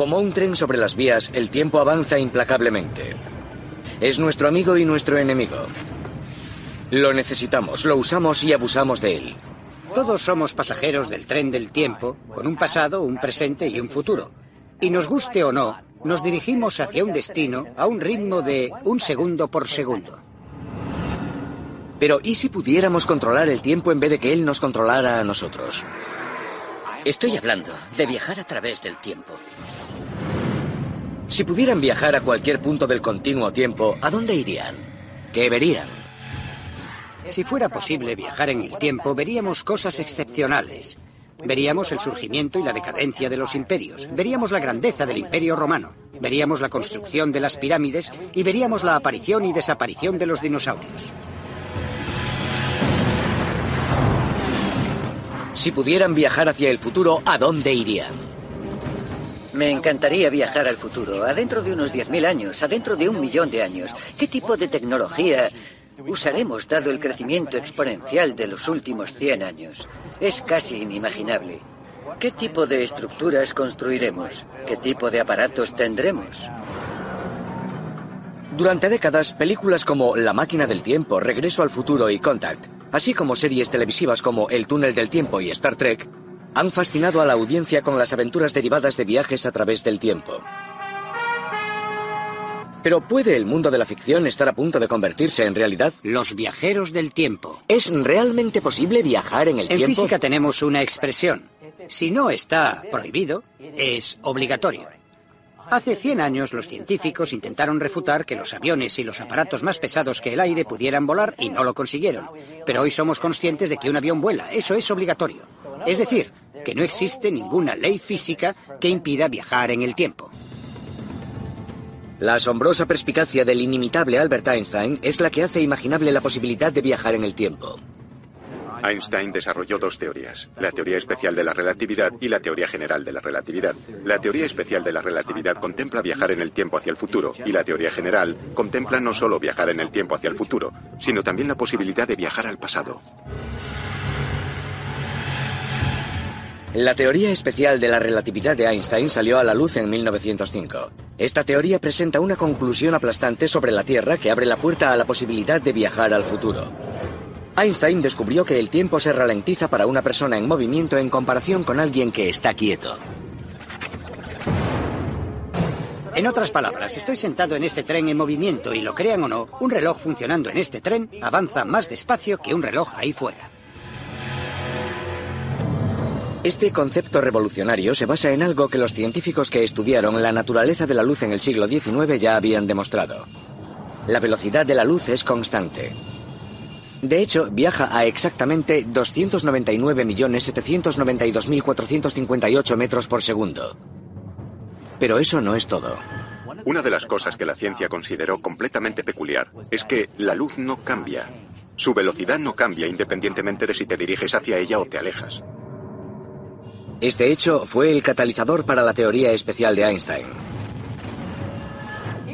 Como un tren sobre las vías, el tiempo avanza implacablemente. Es nuestro amigo y nuestro enemigo. Lo necesitamos, lo usamos y abusamos de él. Todos somos pasajeros del tren del tiempo, con un pasado, un presente y un futuro. Y nos guste o no, nos dirigimos hacia un destino a un ritmo de un segundo por segundo. Pero ¿y si pudiéramos controlar el tiempo en vez de que él nos controlara a nosotros? Estoy hablando de viajar a través del tiempo. Si pudieran viajar a cualquier punto del continuo tiempo, ¿a dónde irían? ¿Qué verían? Si fuera posible viajar en el tiempo, veríamos cosas excepcionales. Veríamos el surgimiento y la decadencia de los imperios. Veríamos la grandeza del imperio romano. Veríamos la construcción de las pirámides y veríamos la aparición y desaparición de los dinosaurios. Si pudieran viajar hacia el futuro, ¿a dónde irían? Me encantaría viajar al futuro, adentro de unos 10.000 años, adentro de un millón de años. ¿Qué tipo de tecnología usaremos dado el crecimiento exponencial de los últimos 100 años? Es casi inimaginable. ¿Qué tipo de estructuras construiremos? ¿Qué tipo de aparatos tendremos? Durante décadas, películas como La máquina del tiempo, Regreso al futuro y Contact, así como series televisivas como El túnel del tiempo y Star Trek, han fascinado a la audiencia con las aventuras derivadas de viajes a través del tiempo. Pero ¿puede el mundo de la ficción estar a punto de convertirse en realidad? Los viajeros del tiempo. ¿Es realmente posible viajar en el tiempo? En física tenemos una expresión. Si no está prohibido, es obligatorio. Hace 100 años los científicos intentaron refutar que los aviones y los aparatos más pesados que el aire pudieran volar y no lo consiguieron. Pero hoy somos conscientes de que un avión vuela. Eso es obligatorio. Es decir, que no existe ninguna ley física que impida viajar en el tiempo. La asombrosa perspicacia del inimitable Albert Einstein es la que hace imaginable la posibilidad de viajar en el tiempo. Einstein desarrolló dos teorías, la teoría especial de la relatividad y la teoría general de la relatividad. La teoría especial de la relatividad contempla viajar en el tiempo hacia el futuro y la teoría general contempla no solo viajar en el tiempo hacia el futuro, sino también la posibilidad de viajar al pasado. La teoría especial de la relatividad de Einstein salió a la luz en 1905. Esta teoría presenta una conclusión aplastante sobre la Tierra que abre la puerta a la posibilidad de viajar al futuro. Einstein descubrió que el tiempo se ralentiza para una persona en movimiento en comparación con alguien que está quieto. En otras palabras, estoy sentado en este tren en movimiento y lo crean o no, un reloj funcionando en este tren avanza más despacio que un reloj ahí fuera. Este concepto revolucionario se basa en algo que los científicos que estudiaron la naturaleza de la luz en el siglo XIX ya habían demostrado. La velocidad de la luz es constante. De hecho, viaja a exactamente 299.792.458 metros por segundo. Pero eso no es todo. Una de las cosas que la ciencia consideró completamente peculiar es que la luz no cambia. Su velocidad no cambia independientemente de si te diriges hacia ella o te alejas. Este hecho fue el catalizador para la teoría especial de Einstein.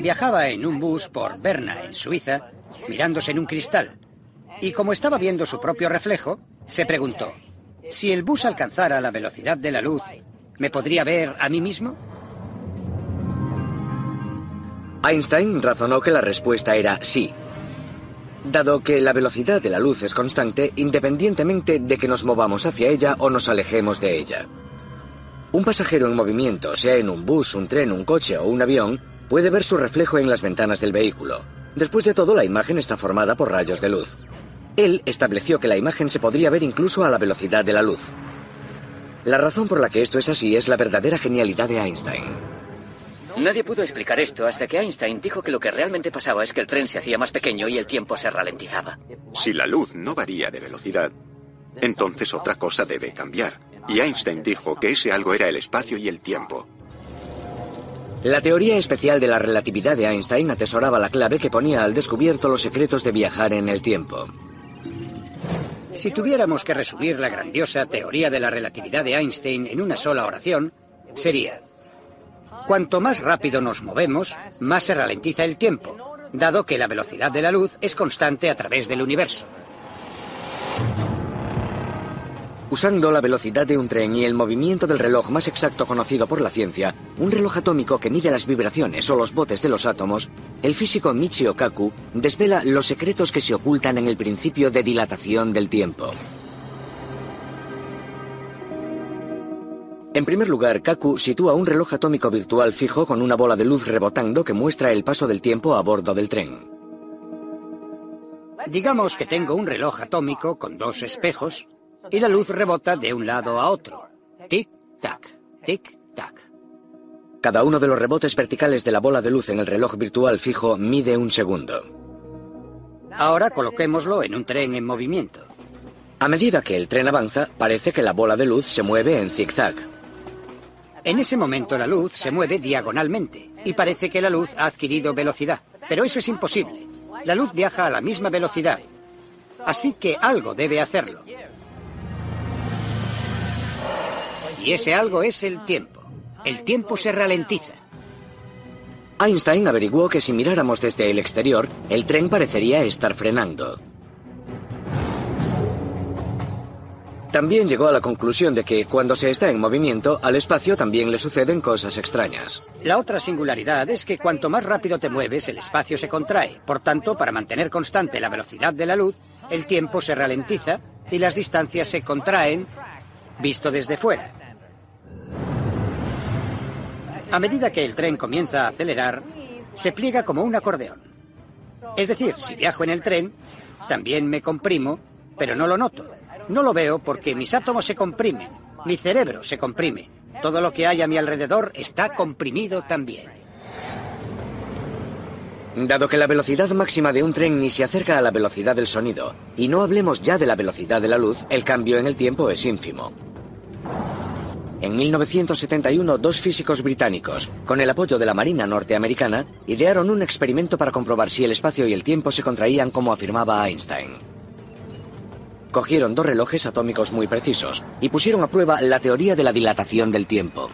Viajaba en un bus por Berna, en Suiza, mirándose en un cristal. Y como estaba viendo su propio reflejo, se preguntó, si el bus alcanzara la velocidad de la luz, ¿me podría ver a mí mismo? Einstein razonó que la respuesta era sí, dado que la velocidad de la luz es constante independientemente de que nos movamos hacia ella o nos alejemos de ella. Un pasajero en movimiento, sea en un bus, un tren, un coche o un avión, puede ver su reflejo en las ventanas del vehículo. Después de todo, la imagen está formada por rayos de luz. Él estableció que la imagen se podría ver incluso a la velocidad de la luz. La razón por la que esto es así es la verdadera genialidad de Einstein. Nadie pudo explicar esto hasta que Einstein dijo que lo que realmente pasaba es que el tren se hacía más pequeño y el tiempo se ralentizaba. Si la luz no varía de velocidad, entonces otra cosa debe cambiar. Y Einstein dijo que ese algo era el espacio y el tiempo. La teoría especial de la relatividad de Einstein atesoraba la clave que ponía al descubierto los secretos de viajar en el tiempo. Si tuviéramos que resumir la grandiosa teoría de la relatividad de Einstein en una sola oración, sería Cuanto más rápido nos movemos, más se ralentiza el tiempo, dado que la velocidad de la luz es constante a través del universo. Usando la velocidad de un tren y el movimiento del reloj más exacto conocido por la ciencia, un reloj atómico que mide las vibraciones o los botes de los átomos, el físico Michio Kaku desvela los secretos que se ocultan en el principio de dilatación del tiempo. En primer lugar, Kaku sitúa un reloj atómico virtual fijo con una bola de luz rebotando que muestra el paso del tiempo a bordo del tren. Digamos que tengo un reloj atómico con dos espejos y la luz rebota de un lado a otro. Tic-tac, tic-tac. Cada uno de los rebotes verticales de la bola de luz en el reloj virtual fijo mide un segundo. Ahora coloquémoslo en un tren en movimiento. A medida que el tren avanza, parece que la bola de luz se mueve en zigzag. En ese momento la luz se mueve diagonalmente y parece que la luz ha adquirido velocidad. Pero eso es imposible. La luz viaja a la misma velocidad. Así que algo debe hacerlo. Y ese algo es el tiempo. El tiempo se ralentiza. Einstein averiguó que si miráramos desde el exterior, el tren parecería estar frenando. También llegó a la conclusión de que cuando se está en movimiento, al espacio también le suceden cosas extrañas. La otra singularidad es que cuanto más rápido te mueves, el espacio se contrae. Por tanto, para mantener constante la velocidad de la luz, el tiempo se ralentiza y las distancias se contraen visto desde fuera. A medida que el tren comienza a acelerar, se pliega como un acordeón. Es decir, si viajo en el tren, también me comprimo, pero no lo noto. No lo veo porque mis átomos se comprimen, mi cerebro se comprime. Todo lo que hay a mi alrededor está comprimido también. Dado que la velocidad máxima de un tren ni se acerca a la velocidad del sonido, y no hablemos ya de la velocidad de la luz, el cambio en el tiempo es ínfimo. En 1971, dos físicos británicos, con el apoyo de la Marina norteamericana, idearon un experimento para comprobar si el espacio y el tiempo se contraían como afirmaba Einstein. Cogieron dos relojes atómicos muy precisos y pusieron a prueba la teoría de la dilatación del tiempo.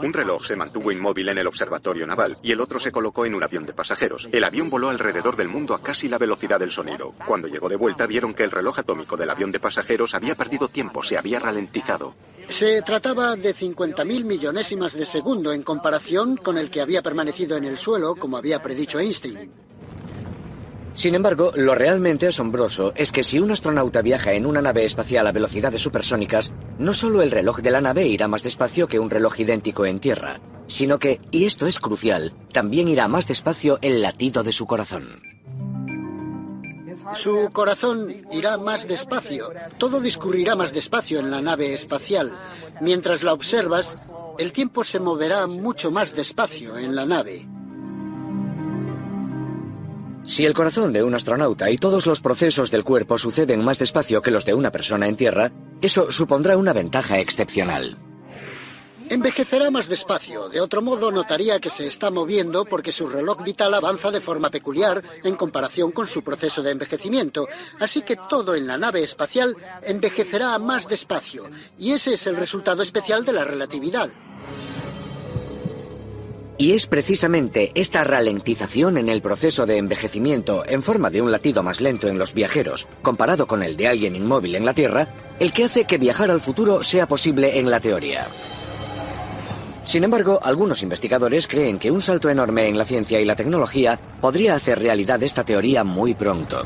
Un reloj se mantuvo inmóvil en el observatorio naval y el otro se colocó en un avión de pasajeros. El avión voló alrededor del mundo a casi la velocidad del sonido. Cuando llegó de vuelta vieron que el reloj atómico del avión de pasajeros había perdido tiempo, se había ralentizado. Se trataba de 50.000 millonésimas de segundo en comparación con el que había permanecido en el suelo, como había predicho Einstein. Sin embargo, lo realmente asombroso es que si un astronauta viaja en una nave espacial a velocidades supersónicas, no solo el reloj de la nave irá más despacio que un reloj idéntico en Tierra, sino que, y esto es crucial, también irá más despacio el latido de su corazón. Su corazón irá más despacio, todo discurrirá más despacio en la nave espacial. Mientras la observas, el tiempo se moverá mucho más despacio en la nave. Si el corazón de un astronauta y todos los procesos del cuerpo suceden más despacio que los de una persona en Tierra, eso supondrá una ventaja excepcional. Envejecerá más despacio, de otro modo notaría que se está moviendo porque su reloj vital avanza de forma peculiar en comparación con su proceso de envejecimiento, así que todo en la nave espacial envejecerá más despacio, y ese es el resultado especial de la relatividad. Y es precisamente esta ralentización en el proceso de envejecimiento en forma de un latido más lento en los viajeros, comparado con el de alguien inmóvil en la Tierra, el que hace que viajar al futuro sea posible en la teoría. Sin embargo, algunos investigadores creen que un salto enorme en la ciencia y la tecnología podría hacer realidad esta teoría muy pronto.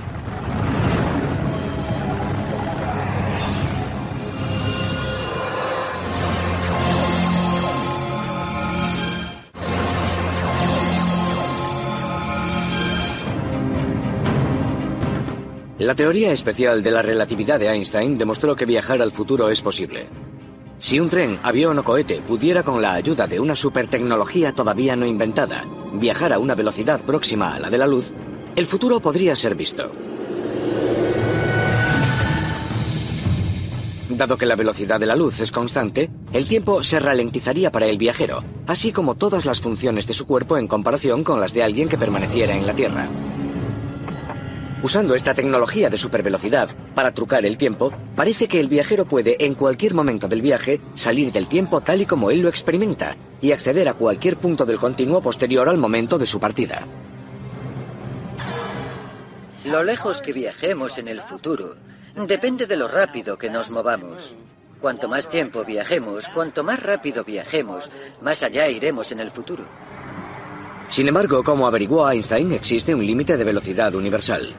La teoría especial de la relatividad de Einstein demostró que viajar al futuro es posible. Si un tren, avión o cohete pudiera con la ayuda de una supertecnología todavía no inventada viajar a una velocidad próxima a la de la luz, el futuro podría ser visto. Dado que la velocidad de la luz es constante, el tiempo se ralentizaría para el viajero, así como todas las funciones de su cuerpo en comparación con las de alguien que permaneciera en la Tierra. Usando esta tecnología de supervelocidad para trucar el tiempo, parece que el viajero puede en cualquier momento del viaje salir del tiempo tal y como él lo experimenta y acceder a cualquier punto del continuo posterior al momento de su partida. Lo lejos que viajemos en el futuro Depende de lo rápido que nos movamos. Cuanto más tiempo viajemos, cuanto más rápido viajemos, más allá iremos en el futuro. Sin embargo, como averiguó Einstein, existe un límite de velocidad universal.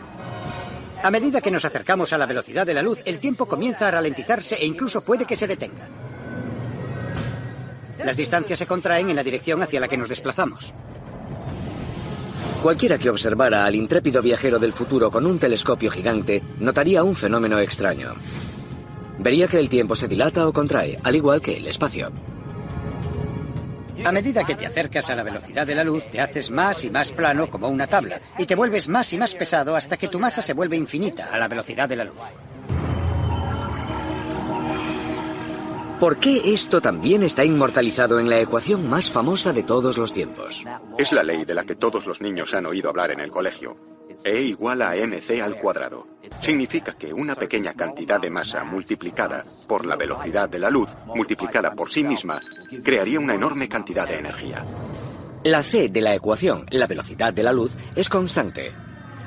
A medida que nos acercamos a la velocidad de la luz, el tiempo comienza a ralentizarse e incluso puede que se detenga. Las distancias se contraen en la dirección hacia la que nos desplazamos. Cualquiera que observara al intrépido viajero del futuro con un telescopio gigante notaría un fenómeno extraño. Vería que el tiempo se dilata o contrae, al igual que el espacio. A medida que te acercas a la velocidad de la luz, te haces más y más plano como una tabla, y te vuelves más y más pesado hasta que tu masa se vuelve infinita a la velocidad de la luz. ¿Por qué esto también está inmortalizado en la ecuación más famosa de todos los tiempos? Es la ley de la que todos los niños han oído hablar en el colegio. E igual a mc al cuadrado. Significa que una pequeña cantidad de masa multiplicada por la velocidad de la luz, multiplicada por sí misma, crearía una enorme cantidad de energía. La c de la ecuación, la velocidad de la luz, es constante.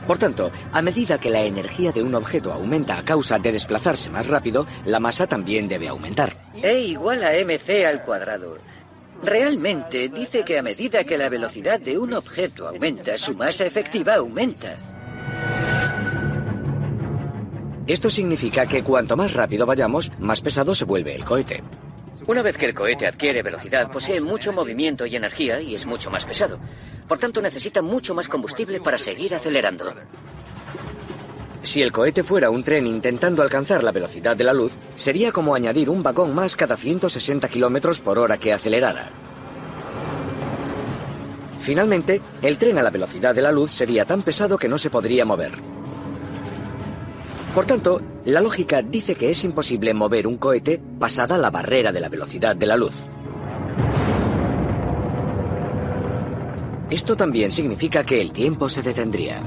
Por tanto, a medida que la energía de un objeto aumenta a causa de desplazarse más rápido, la masa también debe aumentar. E igual a mc al cuadrado. Realmente dice que a medida que la velocidad de un objeto aumenta, su masa efectiva aumenta. Esto significa que cuanto más rápido vayamos, más pesado se vuelve el cohete. Una vez que el cohete adquiere velocidad, posee mucho movimiento y energía y es mucho más pesado. Por tanto, necesita mucho más combustible para seguir acelerando. Si el cohete fuera un tren intentando alcanzar la velocidad de la luz, sería como añadir un vagón más cada 160 kilómetros por hora que acelerara. Finalmente, el tren a la velocidad de la luz sería tan pesado que no se podría mover. Por tanto, la lógica dice que es imposible mover un cohete pasada la barrera de la velocidad de la luz. Esto también significa que el tiempo se detendría.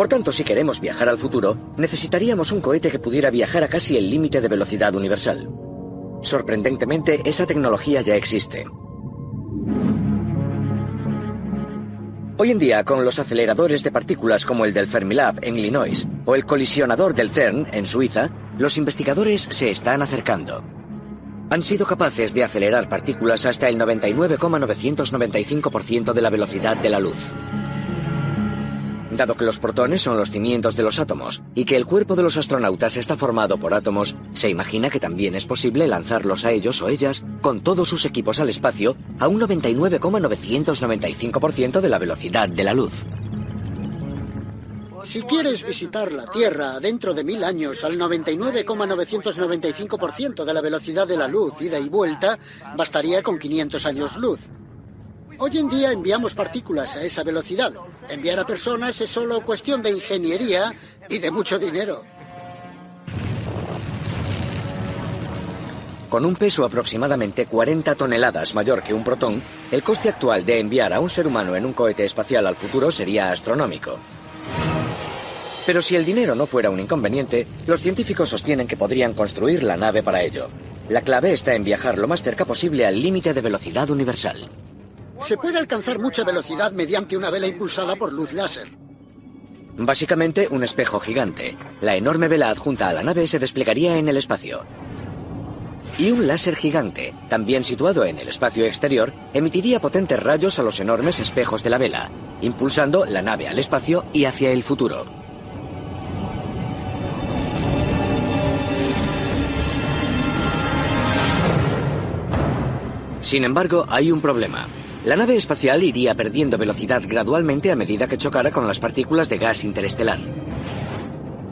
Por tanto, si queremos viajar al futuro, necesitaríamos un cohete que pudiera viajar a casi el límite de velocidad universal. Sorprendentemente, esa tecnología ya existe. Hoy en día, con los aceleradores de partículas como el del Fermilab en Illinois o el colisionador del CERN en Suiza, los investigadores se están acercando. Han sido capaces de acelerar partículas hasta el 99,995% de la velocidad de la luz. Dado que los protones son los cimientos de los átomos y que el cuerpo de los astronautas está formado por átomos, se imagina que también es posible lanzarlos a ellos o ellas con todos sus equipos al espacio a un 99,995% de la velocidad de la luz. Si quieres visitar la Tierra dentro de mil años al 99,995% de la velocidad de la luz, ida y vuelta, bastaría con 500 años luz. Hoy en día enviamos partículas a esa velocidad. Enviar a personas es solo cuestión de ingeniería y de mucho dinero. Con un peso aproximadamente 40 toneladas mayor que un protón, el coste actual de enviar a un ser humano en un cohete espacial al futuro sería astronómico. Pero si el dinero no fuera un inconveniente, los científicos sostienen que podrían construir la nave para ello. La clave está en viajar lo más cerca posible al límite de velocidad universal. Se puede alcanzar mucha velocidad mediante una vela impulsada por luz láser. Básicamente un espejo gigante. La enorme vela adjunta a la nave se desplegaría en el espacio. Y un láser gigante, también situado en el espacio exterior, emitiría potentes rayos a los enormes espejos de la vela, impulsando la nave al espacio y hacia el futuro. Sin embargo, hay un problema. La nave espacial iría perdiendo velocidad gradualmente a medida que chocara con las partículas de gas interestelar.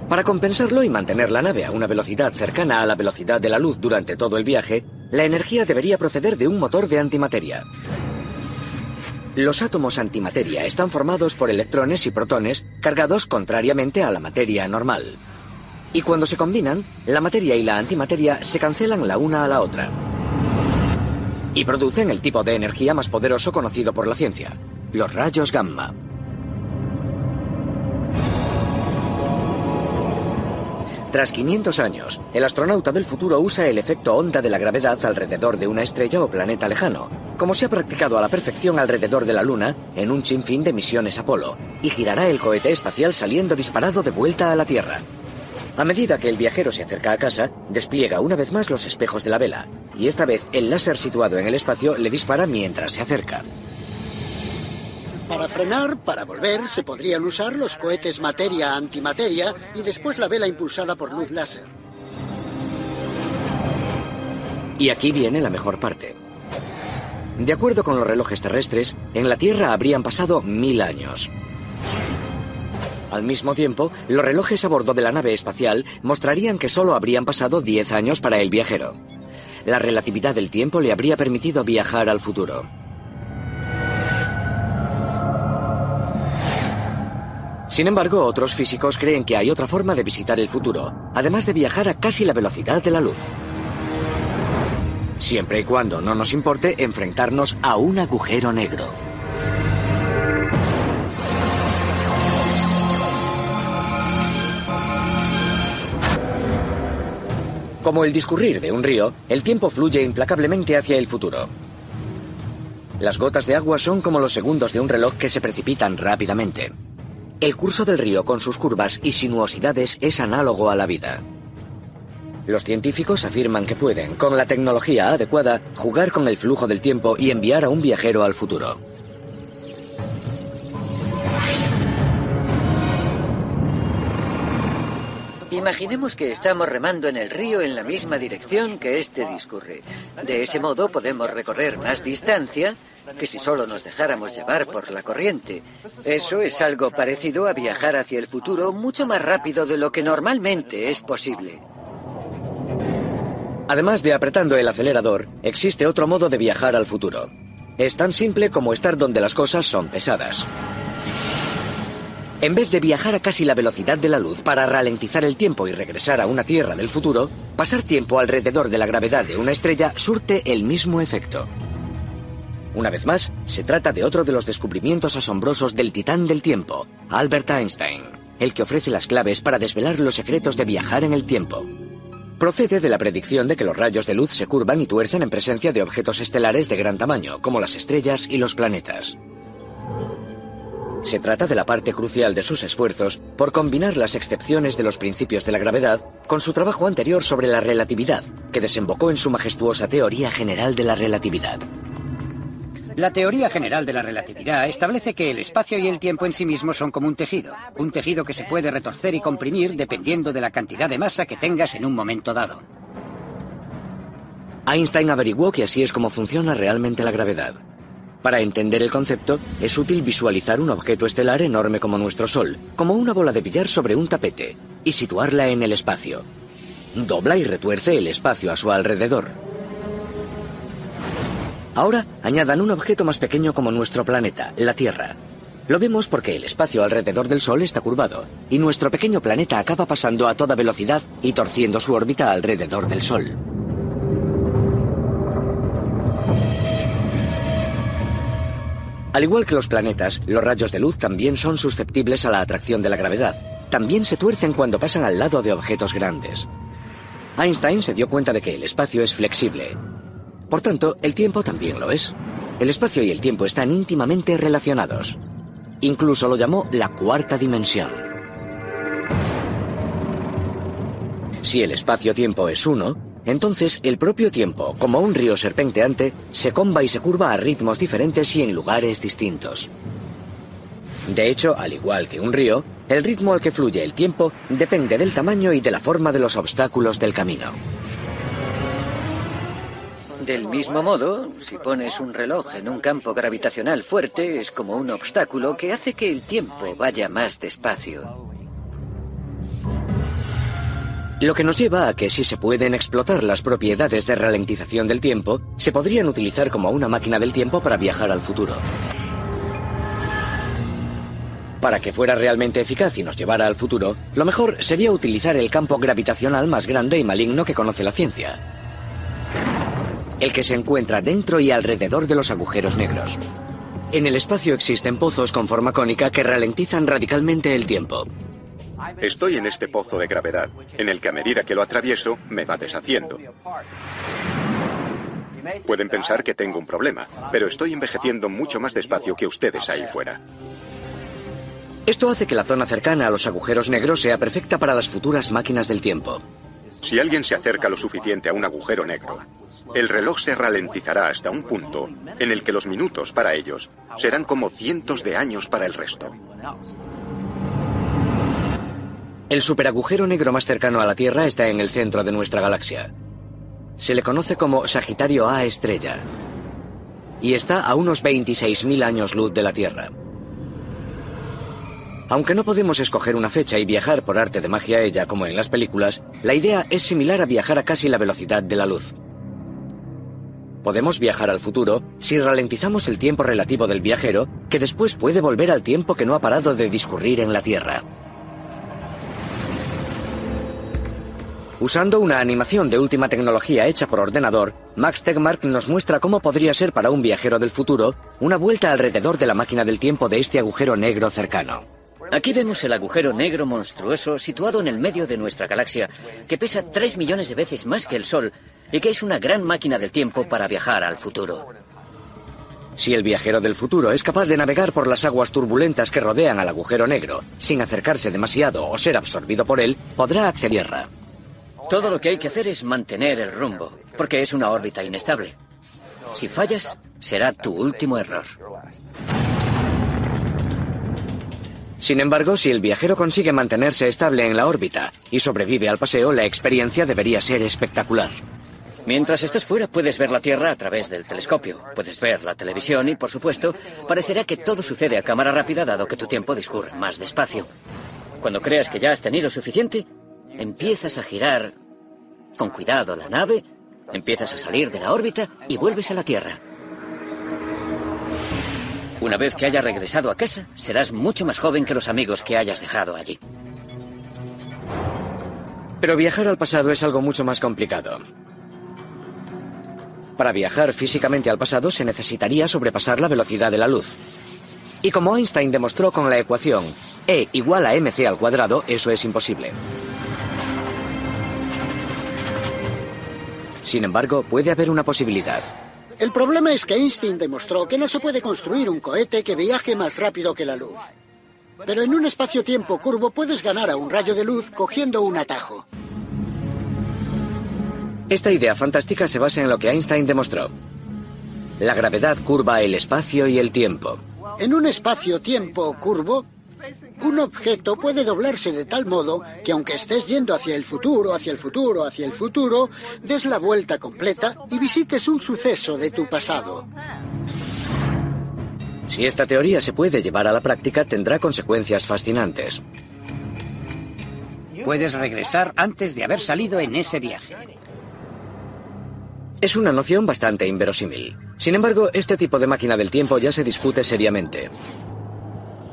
Para compensarlo y mantener la nave a una velocidad cercana a la velocidad de la luz durante todo el viaje, la energía debería proceder de un motor de antimateria. Los átomos antimateria están formados por electrones y protones cargados contrariamente a la materia normal. Y cuando se combinan, la materia y la antimateria se cancelan la una a la otra y producen el tipo de energía más poderoso conocido por la ciencia, los rayos gamma. Tras 500 años, el astronauta del futuro usa el efecto onda de la gravedad alrededor de una estrella o planeta lejano, como se ha practicado a la perfección alrededor de la Luna en un sinfín de misiones Apolo, y girará el cohete espacial saliendo disparado de vuelta a la Tierra. A medida que el viajero se acerca a casa, despliega una vez más los espejos de la vela, y esta vez el láser situado en el espacio le dispara mientras se acerca. Para frenar, para volver, se podrían usar los cohetes materia-antimateria y después la vela impulsada por luz láser. Y aquí viene la mejor parte. De acuerdo con los relojes terrestres, en la Tierra habrían pasado mil años. Al mismo tiempo, los relojes a bordo de la nave espacial mostrarían que solo habrían pasado 10 años para el viajero. La relatividad del tiempo le habría permitido viajar al futuro. Sin embargo, otros físicos creen que hay otra forma de visitar el futuro, además de viajar a casi la velocidad de la luz. Siempre y cuando no nos importe enfrentarnos a un agujero negro. Como el discurrir de un río, el tiempo fluye implacablemente hacia el futuro. Las gotas de agua son como los segundos de un reloj que se precipitan rápidamente. El curso del río con sus curvas y sinuosidades es análogo a la vida. Los científicos afirman que pueden, con la tecnología adecuada, jugar con el flujo del tiempo y enviar a un viajero al futuro. Imaginemos que estamos remando en el río en la misma dirección que este discurre. De ese modo podemos recorrer más distancia que si solo nos dejáramos llevar por la corriente. Eso es algo parecido a viajar hacia el futuro mucho más rápido de lo que normalmente es posible. Además de apretando el acelerador, existe otro modo de viajar al futuro. Es tan simple como estar donde las cosas son pesadas. En vez de viajar a casi la velocidad de la luz para ralentizar el tiempo y regresar a una Tierra del futuro, pasar tiempo alrededor de la gravedad de una estrella surte el mismo efecto. Una vez más, se trata de otro de los descubrimientos asombrosos del titán del tiempo, Albert Einstein, el que ofrece las claves para desvelar los secretos de viajar en el tiempo. Procede de la predicción de que los rayos de luz se curvan y tuercen en presencia de objetos estelares de gran tamaño, como las estrellas y los planetas. Se trata de la parte crucial de sus esfuerzos por combinar las excepciones de los principios de la gravedad con su trabajo anterior sobre la relatividad, que desembocó en su majestuosa teoría general de la relatividad. La teoría general de la relatividad establece que el espacio y el tiempo en sí mismos son como un tejido, un tejido que se puede retorcer y comprimir dependiendo de la cantidad de masa que tengas en un momento dado. Einstein averiguó que así es como funciona realmente la gravedad. Para entender el concepto, es útil visualizar un objeto estelar enorme como nuestro Sol, como una bola de billar sobre un tapete, y situarla en el espacio. Dobla y retuerce el espacio a su alrededor. Ahora añadan un objeto más pequeño como nuestro planeta, la Tierra. Lo vemos porque el espacio alrededor del Sol está curvado, y nuestro pequeño planeta acaba pasando a toda velocidad y torciendo su órbita alrededor del Sol. Al igual que los planetas, los rayos de luz también son susceptibles a la atracción de la gravedad. También se tuercen cuando pasan al lado de objetos grandes. Einstein se dio cuenta de que el espacio es flexible. Por tanto, el tiempo también lo es. El espacio y el tiempo están íntimamente relacionados. Incluso lo llamó la cuarta dimensión. Si el espacio-tiempo es uno, entonces el propio tiempo, como un río serpenteante, se comba y se curva a ritmos diferentes y en lugares distintos. De hecho, al igual que un río, el ritmo al que fluye el tiempo depende del tamaño y de la forma de los obstáculos del camino. Del mismo modo, si pones un reloj en un campo gravitacional fuerte, es como un obstáculo que hace que el tiempo vaya más despacio. Lo que nos lleva a que si se pueden explotar las propiedades de ralentización del tiempo, se podrían utilizar como una máquina del tiempo para viajar al futuro. Para que fuera realmente eficaz y nos llevara al futuro, lo mejor sería utilizar el campo gravitacional más grande y maligno que conoce la ciencia. El que se encuentra dentro y alrededor de los agujeros negros. En el espacio existen pozos con forma cónica que ralentizan radicalmente el tiempo. Estoy en este pozo de gravedad, en el que a medida que lo atravieso me va deshaciendo. Pueden pensar que tengo un problema, pero estoy envejeciendo mucho más despacio que ustedes ahí fuera. Esto hace que la zona cercana a los agujeros negros sea perfecta para las futuras máquinas del tiempo. Si alguien se acerca lo suficiente a un agujero negro, el reloj se ralentizará hasta un punto en el que los minutos para ellos serán como cientos de años para el resto. El superagujero negro más cercano a la Tierra está en el centro de nuestra galaxia. Se le conoce como Sagitario A estrella y está a unos 26.000 años luz de la Tierra. Aunque no podemos escoger una fecha y viajar por arte de magia a ella como en las películas, la idea es similar a viajar a casi la velocidad de la luz. Podemos viajar al futuro si ralentizamos el tiempo relativo del viajero, que después puede volver al tiempo que no ha parado de discurrir en la Tierra. Usando una animación de última tecnología hecha por ordenador, Max Tegmark nos muestra cómo podría ser para un viajero del futuro una vuelta alrededor de la máquina del tiempo de este agujero negro cercano. Aquí vemos el agujero negro monstruoso situado en el medio de nuestra galaxia, que pesa 3 millones de veces más que el Sol y que es una gran máquina del tiempo para viajar al futuro. Si el viajero del futuro es capaz de navegar por las aguas turbulentas que rodean al agujero negro sin acercarse demasiado o ser absorbido por él, podrá acceder a tierra. Todo lo que hay que hacer es mantener el rumbo, porque es una órbita inestable. Si fallas, será tu último error. Sin embargo, si el viajero consigue mantenerse estable en la órbita y sobrevive al paseo, la experiencia debería ser espectacular. Mientras estés fuera puedes ver la Tierra a través del telescopio, puedes ver la televisión y, por supuesto, parecerá que todo sucede a cámara rápida dado que tu tiempo discurre más despacio. Cuando creas que ya has tenido suficiente, empiezas a girar con cuidado la nave, empiezas a salir de la órbita y vuelves a la Tierra. Una vez que hayas regresado a casa, serás mucho más joven que los amigos que hayas dejado allí. Pero viajar al pasado es algo mucho más complicado. Para viajar físicamente al pasado se necesitaría sobrepasar la velocidad de la luz. Y como Einstein demostró con la ecuación E igual a mc al cuadrado, eso es imposible. Sin embargo, puede haber una posibilidad. El problema es que Einstein demostró que no se puede construir un cohete que viaje más rápido que la luz. Pero en un espacio-tiempo curvo puedes ganar a un rayo de luz cogiendo un atajo. Esta idea fantástica se basa en lo que Einstein demostró. La gravedad curva el espacio y el tiempo. En un espacio-tiempo curvo, un objeto puede doblarse de tal modo que aunque estés yendo hacia el futuro, hacia el futuro, hacia el futuro, des la vuelta completa y visites un suceso de tu pasado. Si esta teoría se puede llevar a la práctica, tendrá consecuencias fascinantes. Puedes regresar antes de haber salido en ese viaje. Es una noción bastante inverosímil. Sin embargo, este tipo de máquina del tiempo ya se discute seriamente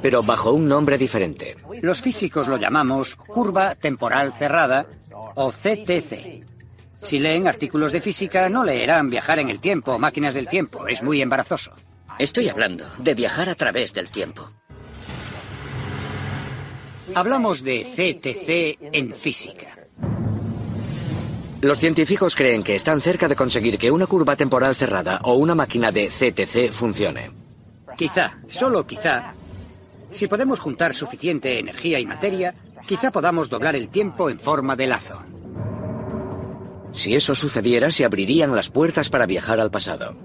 pero bajo un nombre diferente. Los físicos lo llamamos curva temporal cerrada o CTC. Si leen artículos de física, no leerán viajar en el tiempo o máquinas del tiempo. Es muy embarazoso. Estoy hablando de viajar a través del tiempo. Hablamos de CTC en física. Los científicos creen que están cerca de conseguir que una curva temporal cerrada o una máquina de CTC funcione. Quizá, solo quizá, si podemos juntar suficiente energía y materia, quizá podamos doblar el tiempo en forma de lazo. Si eso sucediera, se abrirían las puertas para viajar al pasado.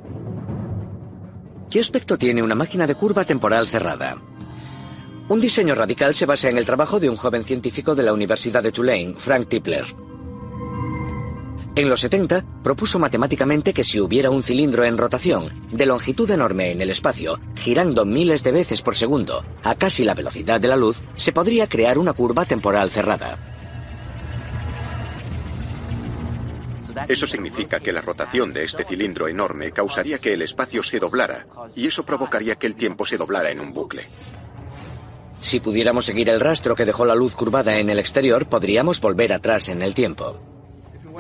¿Qué aspecto tiene una máquina de curva temporal cerrada? Un diseño radical se basa en el trabajo de un joven científico de la Universidad de Tulane, Frank Tipler. En los 70, propuso matemáticamente que si hubiera un cilindro en rotación, de longitud enorme en el espacio, girando miles de veces por segundo, a casi la velocidad de la luz, se podría crear una curva temporal cerrada. Eso significa que la rotación de este cilindro enorme causaría que el espacio se doblara, y eso provocaría que el tiempo se doblara en un bucle. Si pudiéramos seguir el rastro que dejó la luz curvada en el exterior, podríamos volver atrás en el tiempo.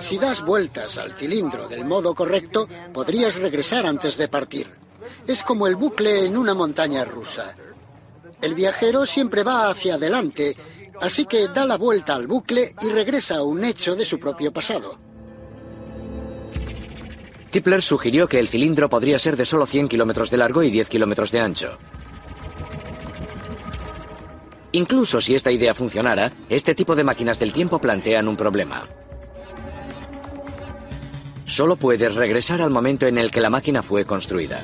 Si das vueltas al cilindro del modo correcto, podrías regresar antes de partir. Es como el bucle en una montaña rusa. El viajero siempre va hacia adelante, así que da la vuelta al bucle y regresa a un hecho de su propio pasado. Tipler sugirió que el cilindro podría ser de solo 100 kilómetros de largo y 10 kilómetros de ancho. Incluso si esta idea funcionara, este tipo de máquinas del tiempo plantean un problema. Solo puedes regresar al momento en el que la máquina fue construida.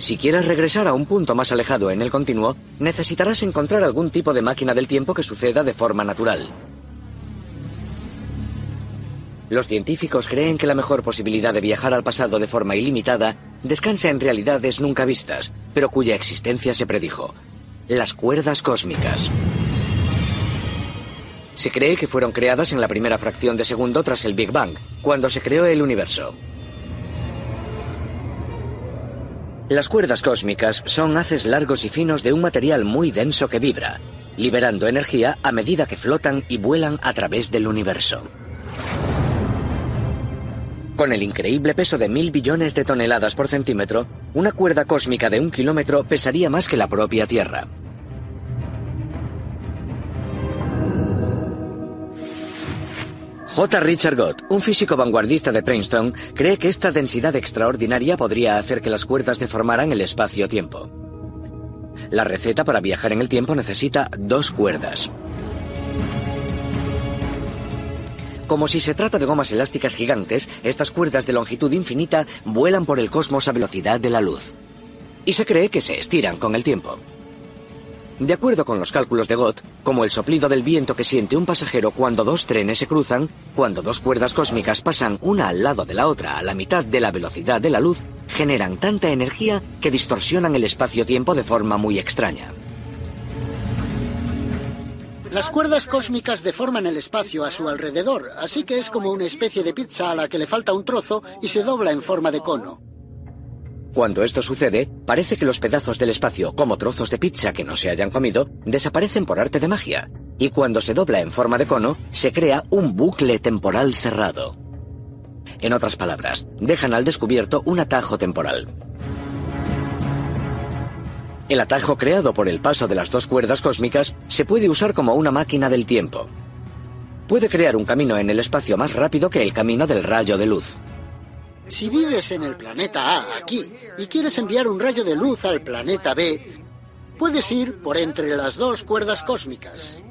Si quieres regresar a un punto más alejado en el continuo, necesitarás encontrar algún tipo de máquina del tiempo que suceda de forma natural. Los científicos creen que la mejor posibilidad de viajar al pasado de forma ilimitada descansa en realidades nunca vistas, pero cuya existencia se predijo. Las cuerdas cósmicas. Se cree que fueron creadas en la primera fracción de segundo tras el Big Bang, cuando se creó el universo. Las cuerdas cósmicas son haces largos y finos de un material muy denso que vibra, liberando energía a medida que flotan y vuelan a través del universo. Con el increíble peso de mil billones de toneladas por centímetro, una cuerda cósmica de un kilómetro pesaría más que la propia Tierra. J. Richard Gott, un físico vanguardista de Princeton, cree que esta densidad extraordinaria podría hacer que las cuerdas deformaran el espacio-tiempo. La receta para viajar en el tiempo necesita dos cuerdas. Como si se trata de gomas elásticas gigantes, estas cuerdas de longitud infinita vuelan por el cosmos a velocidad de la luz. Y se cree que se estiran con el tiempo. De acuerdo con los cálculos de Gott, como el soplido del viento que siente un pasajero cuando dos trenes se cruzan, cuando dos cuerdas cósmicas pasan una al lado de la otra a la mitad de la velocidad de la luz, generan tanta energía que distorsionan el espacio-tiempo de forma muy extraña. Las cuerdas cósmicas deforman el espacio a su alrededor, así que es como una especie de pizza a la que le falta un trozo y se dobla en forma de cono. Cuando esto sucede, parece que los pedazos del espacio, como trozos de pizza que no se hayan comido, desaparecen por arte de magia. Y cuando se dobla en forma de cono, se crea un bucle temporal cerrado. En otras palabras, dejan al descubierto un atajo temporal. El atajo creado por el paso de las dos cuerdas cósmicas se puede usar como una máquina del tiempo. Puede crear un camino en el espacio más rápido que el camino del rayo de luz. Si vives en el planeta A, aquí, y quieres enviar un rayo de luz al planeta B, puedes ir por entre las dos cuerdas cósmicas.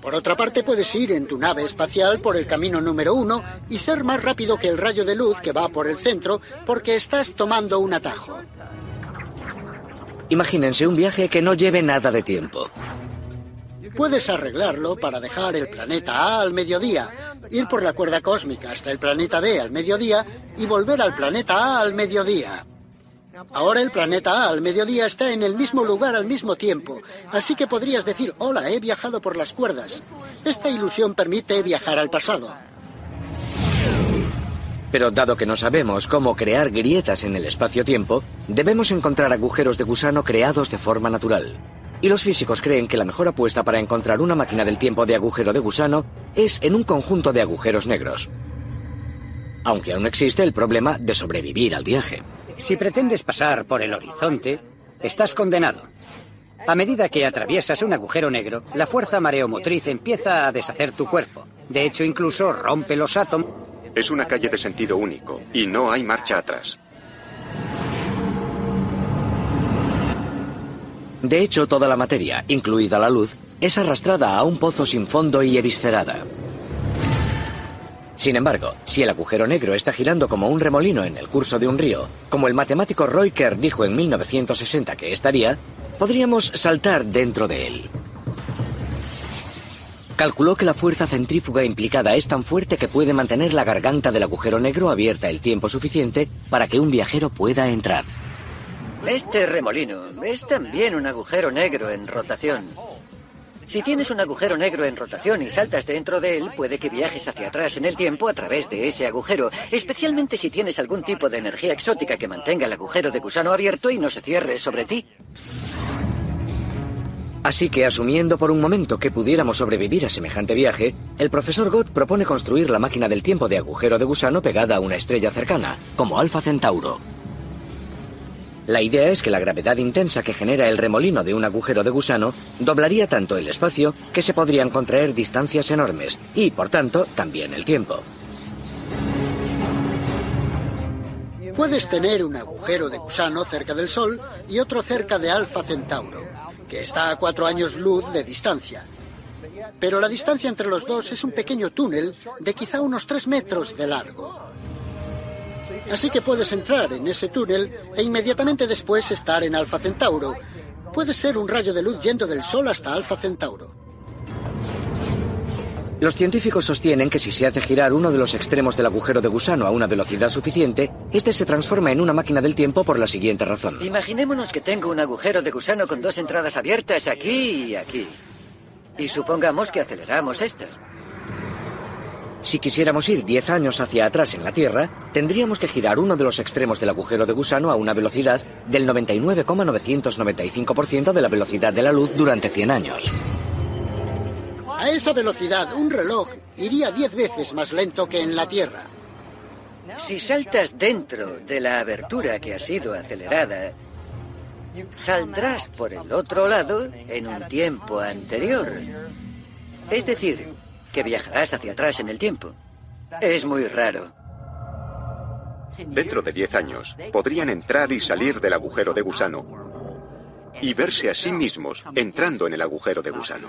Por otra parte, puedes ir en tu nave espacial por el camino número uno y ser más rápido que el rayo de luz que va por el centro porque estás tomando un atajo. Imagínense un viaje que no lleve nada de tiempo. Puedes arreglarlo para dejar el planeta A al mediodía, ir por la cuerda cósmica hasta el planeta B al mediodía y volver al planeta A al mediodía. Ahora el planeta A al mediodía está en el mismo lugar al mismo tiempo, así que podrías decir, hola, he viajado por las cuerdas. Esta ilusión permite viajar al pasado. Pero dado que no sabemos cómo crear grietas en el espacio-tiempo, debemos encontrar agujeros de gusano creados de forma natural. Y los físicos creen que la mejor apuesta para encontrar una máquina del tiempo de agujero de gusano es en un conjunto de agujeros negros. Aunque aún existe el problema de sobrevivir al viaje. Si pretendes pasar por el horizonte, estás condenado. A medida que atraviesas un agujero negro, la fuerza mareomotriz empieza a deshacer tu cuerpo. De hecho, incluso rompe los átomos. Es una calle de sentido único y no hay marcha atrás. De hecho, toda la materia, incluida la luz, es arrastrada a un pozo sin fondo y eviscerada. Sin embargo, si el agujero negro está girando como un remolino en el curso de un río, como el matemático Roy Kerr dijo en 1960 que estaría, podríamos saltar dentro de él. Calculó que la fuerza centrífuga implicada es tan fuerte que puede mantener la garganta del agujero negro abierta el tiempo suficiente para que un viajero pueda entrar. Este remolino es también un agujero negro en rotación. Si tienes un agujero negro en rotación y saltas dentro de él, puede que viajes hacia atrás en el tiempo a través de ese agujero, especialmente si tienes algún tipo de energía exótica que mantenga el agujero de gusano abierto y no se cierre sobre ti. Así que, asumiendo por un momento que pudiéramos sobrevivir a semejante viaje, el profesor Gott propone construir la máquina del tiempo de agujero de gusano pegada a una estrella cercana, como Alfa Centauro. La idea es que la gravedad intensa que genera el remolino de un agujero de gusano doblaría tanto el espacio que se podrían contraer distancias enormes y, por tanto, también el tiempo. Puedes tener un agujero de gusano cerca del Sol y otro cerca de Alfa Centauro. que está a cuatro años luz de distancia. Pero la distancia entre los dos es un pequeño túnel de quizá unos tres metros de largo. Así que puedes entrar en ese túnel e inmediatamente después estar en Alfa Centauro. Puede ser un rayo de luz yendo del Sol hasta Alfa Centauro. Los científicos sostienen que si se hace girar uno de los extremos del agujero de gusano a una velocidad suficiente, este se transforma en una máquina del tiempo por la siguiente razón. Imaginémonos que tengo un agujero de gusano con dos entradas abiertas aquí y aquí. Y supongamos que aceleramos esto. Si quisiéramos ir 10 años hacia atrás en la Tierra, tendríamos que girar uno de los extremos del agujero de gusano a una velocidad del 99,995% de la velocidad de la luz durante 100 años. A esa velocidad, un reloj iría diez veces más lento que en la Tierra. Si saltas dentro de la abertura que ha sido acelerada, saldrás por el otro lado en un tiempo anterior. Es decir, que viajarás hacia atrás en el tiempo. Es muy raro. Dentro de 10 años, podrían entrar y salir del agujero de gusano y verse a sí mismos entrando en el agujero de gusano.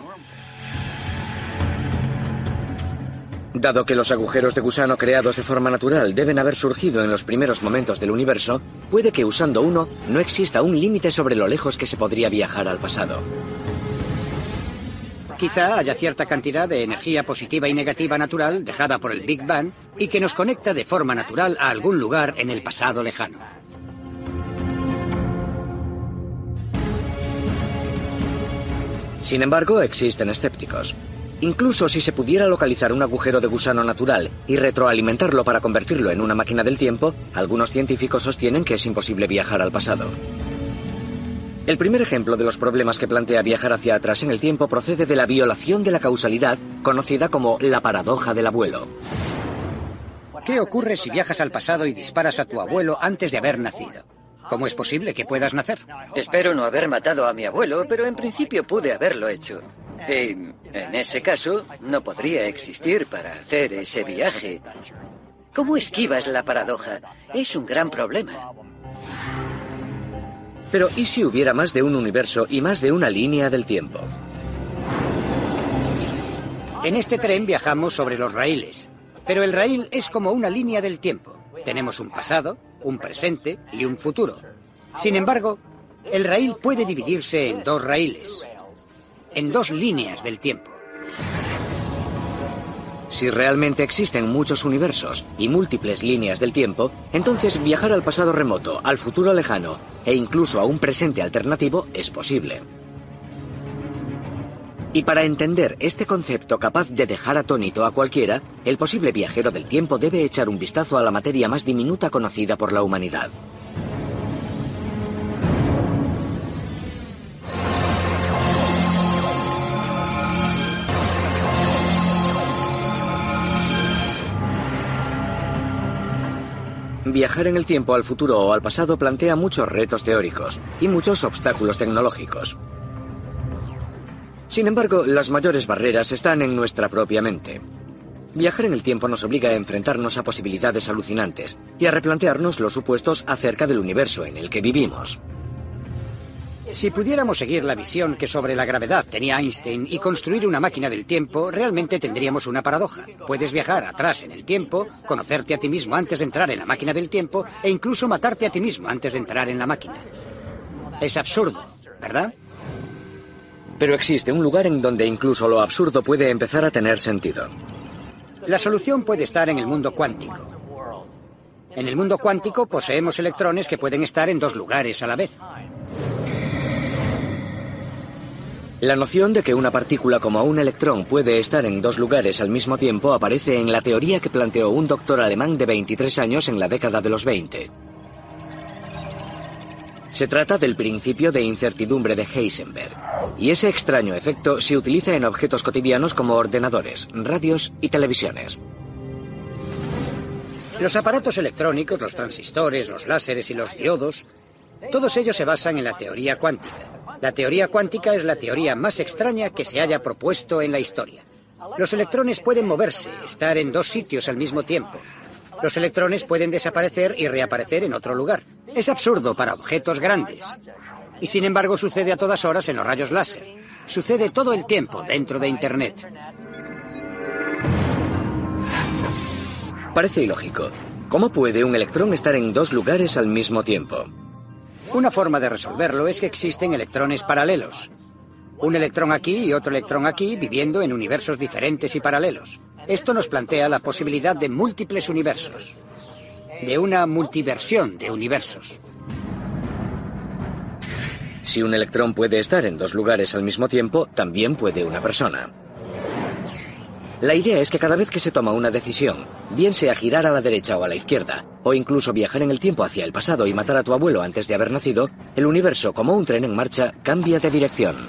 Dado que los agujeros de gusano creados de forma natural deben haber surgido en los primeros momentos del universo, puede que usando uno no exista un límite sobre lo lejos que se podría viajar al pasado. Quizá haya cierta cantidad de energía positiva y negativa natural dejada por el Big Bang y que nos conecta de forma natural a algún lugar en el pasado lejano. Sin embargo, existen escépticos. Incluso si se pudiera localizar un agujero de gusano natural y retroalimentarlo para convertirlo en una máquina del tiempo, algunos científicos sostienen que es imposible viajar al pasado. El primer ejemplo de los problemas que plantea viajar hacia atrás en el tiempo procede de la violación de la causalidad, conocida como la paradoja del abuelo. ¿Qué ocurre si viajas al pasado y disparas a tu abuelo antes de haber nacido? ¿Cómo es posible que puedas nacer? Espero no haber matado a mi abuelo, pero en principio pude haberlo hecho. Y en ese caso, no podría existir para hacer ese viaje. ¿Cómo esquivas la paradoja? Es un gran problema. Pero ¿y si hubiera más de un universo y más de una línea del tiempo? En este tren viajamos sobre los raíles, pero el raíl es como una línea del tiempo. Tenemos un pasado, un presente y un futuro. Sin embargo, el raíl puede dividirse en dos raíles, en dos líneas del tiempo. Si realmente existen muchos universos y múltiples líneas del tiempo, entonces viajar al pasado remoto, al futuro lejano e incluso a un presente alternativo es posible. Y para entender este concepto capaz de dejar atónito a cualquiera, el posible viajero del tiempo debe echar un vistazo a la materia más diminuta conocida por la humanidad. Viajar en el tiempo al futuro o al pasado plantea muchos retos teóricos y muchos obstáculos tecnológicos. Sin embargo, las mayores barreras están en nuestra propia mente. Viajar en el tiempo nos obliga a enfrentarnos a posibilidades alucinantes y a replantearnos los supuestos acerca del universo en el que vivimos. Si pudiéramos seguir la visión que sobre la gravedad tenía Einstein y construir una máquina del tiempo, realmente tendríamos una paradoja. Puedes viajar atrás en el tiempo, conocerte a ti mismo antes de entrar en la máquina del tiempo e incluso matarte a ti mismo antes de entrar en la máquina. Es absurdo, ¿verdad? Pero existe un lugar en donde incluso lo absurdo puede empezar a tener sentido. La solución puede estar en el mundo cuántico. En el mundo cuántico poseemos electrones que pueden estar en dos lugares a la vez. La noción de que una partícula como un electrón puede estar en dos lugares al mismo tiempo aparece en la teoría que planteó un doctor alemán de 23 años en la década de los 20. Se trata del principio de incertidumbre de Heisenberg, y ese extraño efecto se utiliza en objetos cotidianos como ordenadores, radios y televisiones. Los aparatos electrónicos, los transistores, los láseres y los diodos, todos ellos se basan en la teoría cuántica. La teoría cuántica es la teoría más extraña que se haya propuesto en la historia. Los electrones pueden moverse, estar en dos sitios al mismo tiempo. Los electrones pueden desaparecer y reaparecer en otro lugar. Es absurdo para objetos grandes. Y sin embargo sucede a todas horas en los rayos láser. Sucede todo el tiempo dentro de Internet. Parece ilógico. ¿Cómo puede un electrón estar en dos lugares al mismo tiempo? Una forma de resolverlo es que existen electrones paralelos. Un electrón aquí y otro electrón aquí viviendo en universos diferentes y paralelos. Esto nos plantea la posibilidad de múltiples universos, de una multiversión de universos. Si un electrón puede estar en dos lugares al mismo tiempo, también puede una persona. La idea es que cada vez que se toma una decisión, bien sea girar a la derecha o a la izquierda, o incluso viajar en el tiempo hacia el pasado y matar a tu abuelo antes de haber nacido, el universo, como un tren en marcha, cambia de dirección.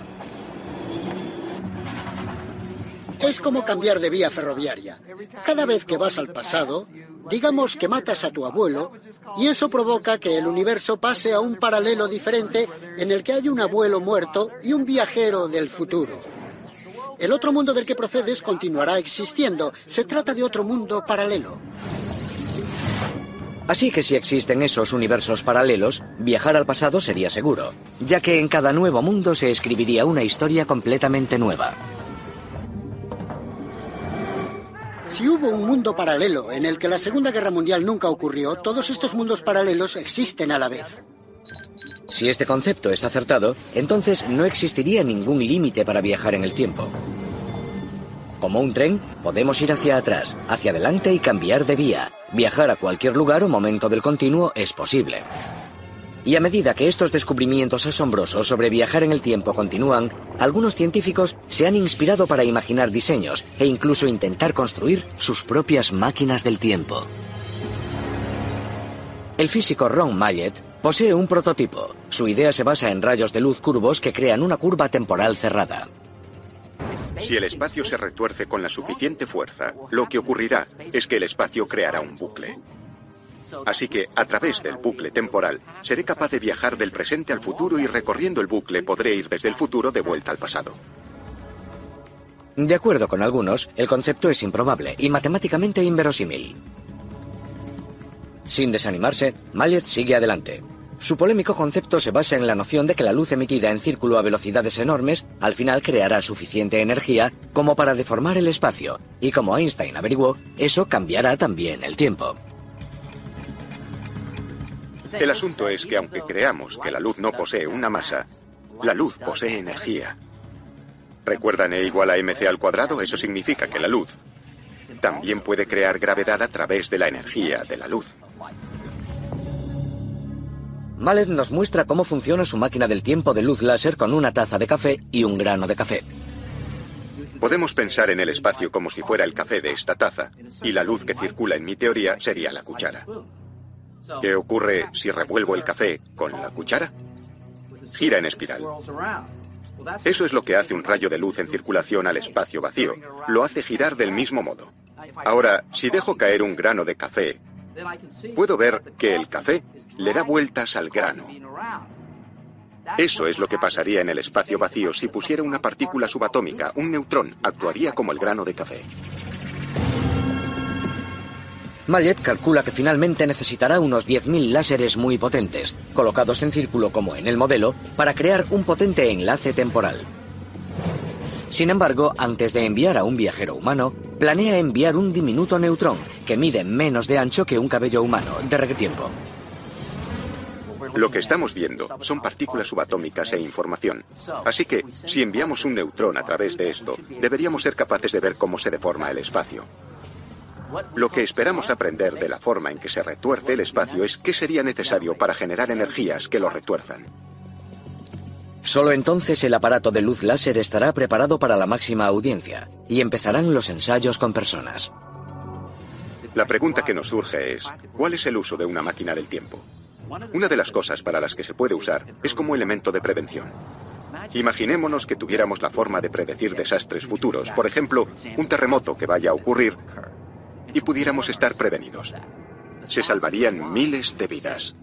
Es como cambiar de vía ferroviaria. Cada vez que vas al pasado, digamos que matas a tu abuelo, y eso provoca que el universo pase a un paralelo diferente en el que hay un abuelo muerto y un viajero del futuro. El otro mundo del que procedes continuará existiendo. Se trata de otro mundo paralelo. Así que si existen esos universos paralelos, viajar al pasado sería seguro, ya que en cada nuevo mundo se escribiría una historia completamente nueva. Si hubo un mundo paralelo en el que la Segunda Guerra Mundial nunca ocurrió, todos estos mundos paralelos existen a la vez. Si este concepto es acertado, entonces no existiría ningún límite para viajar en el tiempo. Como un tren, podemos ir hacia atrás, hacia adelante y cambiar de vía. Viajar a cualquier lugar o momento del continuo es posible. Y a medida que estos descubrimientos asombrosos sobre viajar en el tiempo continúan, algunos científicos se han inspirado para imaginar diseños e incluso intentar construir sus propias máquinas del tiempo. El físico Ron Mallet posee un prototipo. Su idea se basa en rayos de luz curvos que crean una curva temporal cerrada. Si el espacio se retuerce con la suficiente fuerza, lo que ocurrirá es que el espacio creará un bucle. Así que, a través del bucle temporal, seré capaz de viajar del presente al futuro y recorriendo el bucle podré ir desde el futuro de vuelta al pasado. De acuerdo con algunos, el concepto es improbable y matemáticamente inverosímil. Sin desanimarse, Mallet sigue adelante. Su polémico concepto se basa en la noción de que la luz emitida en círculo a velocidades enormes al final creará suficiente energía como para deformar el espacio, y como Einstein averiguó, eso cambiará también el tiempo. El asunto es que aunque creamos que la luz no posee una masa, la luz posee energía. ¿Recuerdan E igual a mc al cuadrado? Eso significa que la luz también puede crear gravedad a través de la energía de la luz. Mallet nos muestra cómo funciona su máquina del tiempo de luz láser con una taza de café y un grano de café. Podemos pensar en el espacio como si fuera el café de esta taza, y la luz que circula en mi teoría sería la cuchara. ¿Qué ocurre si revuelvo el café con la cuchara? Gira en espiral. Eso es lo que hace un rayo de luz en circulación al espacio vacío. Lo hace girar del mismo modo. Ahora, si dejo caer un grano de café, puedo ver que el café le da vueltas al grano. Eso es lo que pasaría en el espacio vacío si pusiera una partícula subatómica, un neutrón, actuaría como el grano de café. Mallet calcula que finalmente necesitará unos 10.000 láseres muy potentes, colocados en círculo como en el modelo, para crear un potente enlace temporal. Sin embargo, antes de enviar a un viajero humano, planea enviar un diminuto neutrón que mide menos de ancho que un cabello humano de tiempo. Lo que estamos viendo son partículas subatómicas e información. Así que, si enviamos un neutrón a través de esto, deberíamos ser capaces de ver cómo se deforma el espacio. Lo que esperamos aprender de la forma en que se retuerce el espacio es qué sería necesario para generar energías que lo retuerzan. Solo entonces el aparato de luz láser estará preparado para la máxima audiencia y empezarán los ensayos con personas. La pregunta que nos surge es, ¿cuál es el uso de una máquina del tiempo? Una de las cosas para las que se puede usar es como elemento de prevención. Imaginémonos que tuviéramos la forma de predecir desastres futuros, por ejemplo, un terremoto que vaya a ocurrir, y pudiéramos estar prevenidos. Se salvarían miles de vidas.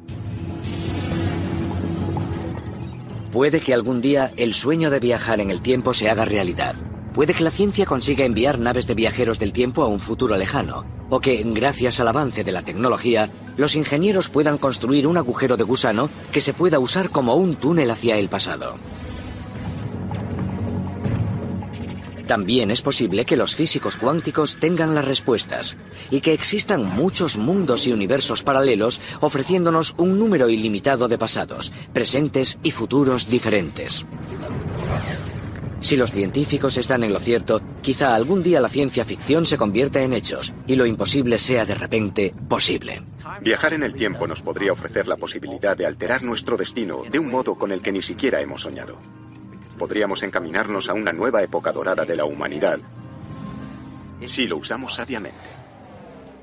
Puede que algún día el sueño de viajar en el tiempo se haga realidad. Puede que la ciencia consiga enviar naves de viajeros del tiempo a un futuro lejano, o que, gracias al avance de la tecnología, los ingenieros puedan construir un agujero de gusano que se pueda usar como un túnel hacia el pasado. También es posible que los físicos cuánticos tengan las respuestas y que existan muchos mundos y universos paralelos ofreciéndonos un número ilimitado de pasados, presentes y futuros diferentes. Si los científicos están en lo cierto, quizá algún día la ciencia ficción se convierta en hechos y lo imposible sea de repente posible. Viajar en el tiempo nos podría ofrecer la posibilidad de alterar nuestro destino de un modo con el que ni siquiera hemos soñado podríamos encaminarnos a una nueva época dorada de la humanidad si lo usamos sabiamente.